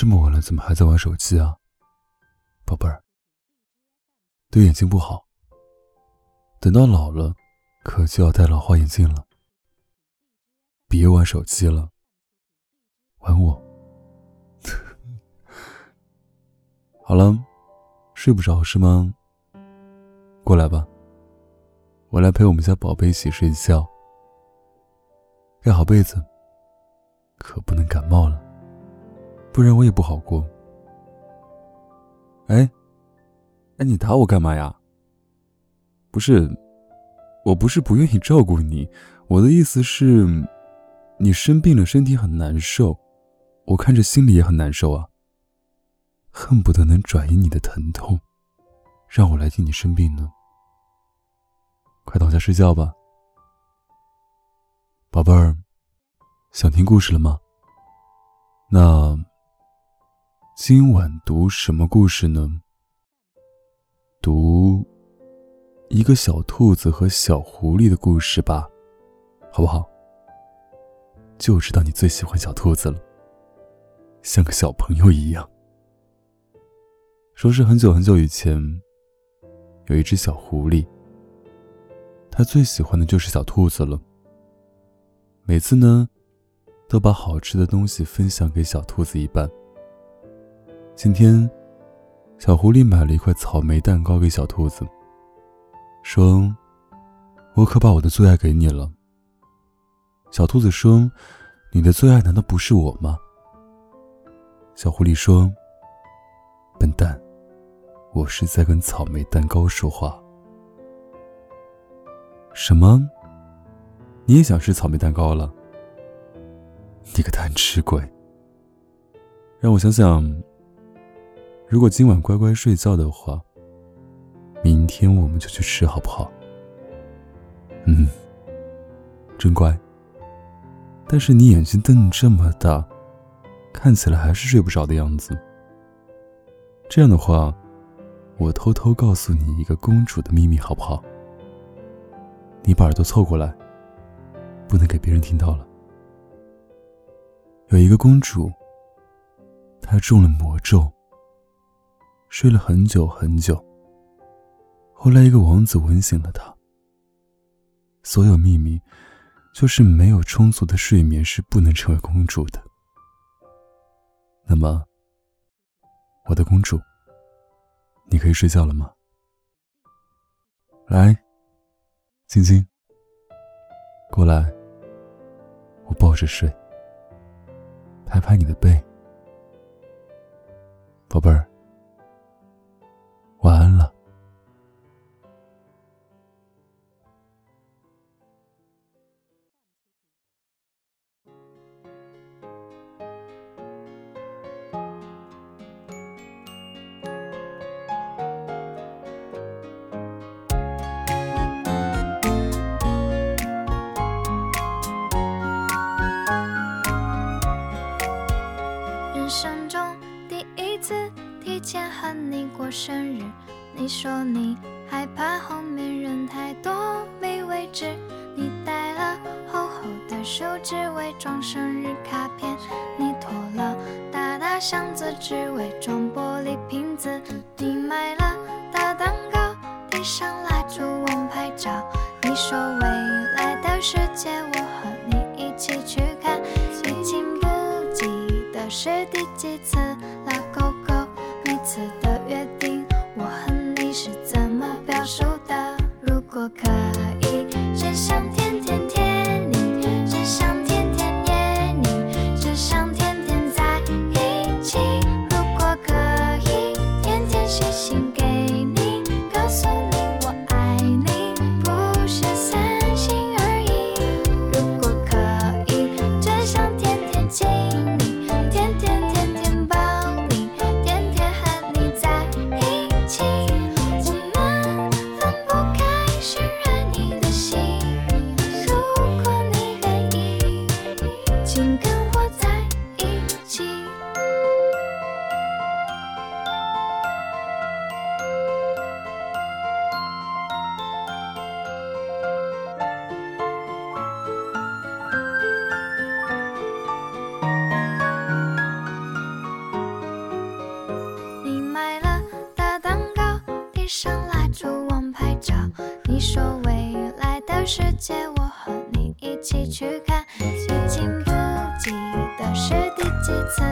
这么晚了，怎么还在玩手机啊，宝贝儿？对眼睛不好，等到老了，可就要戴老花眼镜了。别玩手机了，玩我。好了，睡不着是吗？过来吧，我来陪我们家宝贝一起睡觉。盖好被子，可不能感冒了。不然我也不好过。哎，哎，你打我干嘛呀？不是，我不是不愿意照顾你，我的意思是，你生病了，身体很难受，我看着心里也很难受啊。恨不得能转移你的疼痛，让我来替你生病呢。快躺下睡觉吧，宝贝儿，想听故事了吗？那。今晚读什么故事呢？读一个小兔子和小狐狸的故事吧，好不好？就知道你最喜欢小兔子了，像个小朋友一样。说是很久很久以前，有一只小狐狸，它最喜欢的就是小兔子了。每次呢，都把好吃的东西分享给小兔子一半。今天，小狐狸买了一块草莓蛋糕给小兔子，说：“我可把我的最爱给你了。”小兔子说：“你的最爱难道不是我吗？”小狐狸说：“笨蛋，我是在跟草莓蛋糕说话。”什么？你也想吃草莓蛋糕了？你个贪吃鬼！让我想想。如果今晚乖乖睡觉的话，明天我们就去吃，好不好？嗯，真乖。但是你眼睛瞪这么大，看起来还是睡不着的样子。这样的话，我偷偷告诉你一个公主的秘密，好不好？你把耳朵凑过来，不能给别人听到了。有一个公主，她中了魔咒。睡了很久很久。后来，一个王子吻醒了她。所有秘密，就是没有充足的睡眠是不能成为公主的。那么，我的公主，你可以睡觉了吗？来，晶晶，过来，我抱着睡，拍拍你的背，宝贝儿。过生日。你说你害怕后面人太多没位置，你带了厚厚的书只为装生日卡片，你拖了大大箱子只为装玻璃瓶子，你买了大蛋糕点上蜡烛忘拍照，你说未来的世界我和你一起去看，已经不记得是第几次拉勾勾每次的约定我和你是怎么表述的？如果可以真想天天你说未来的世界我和你一起去看。已经不记得是第几次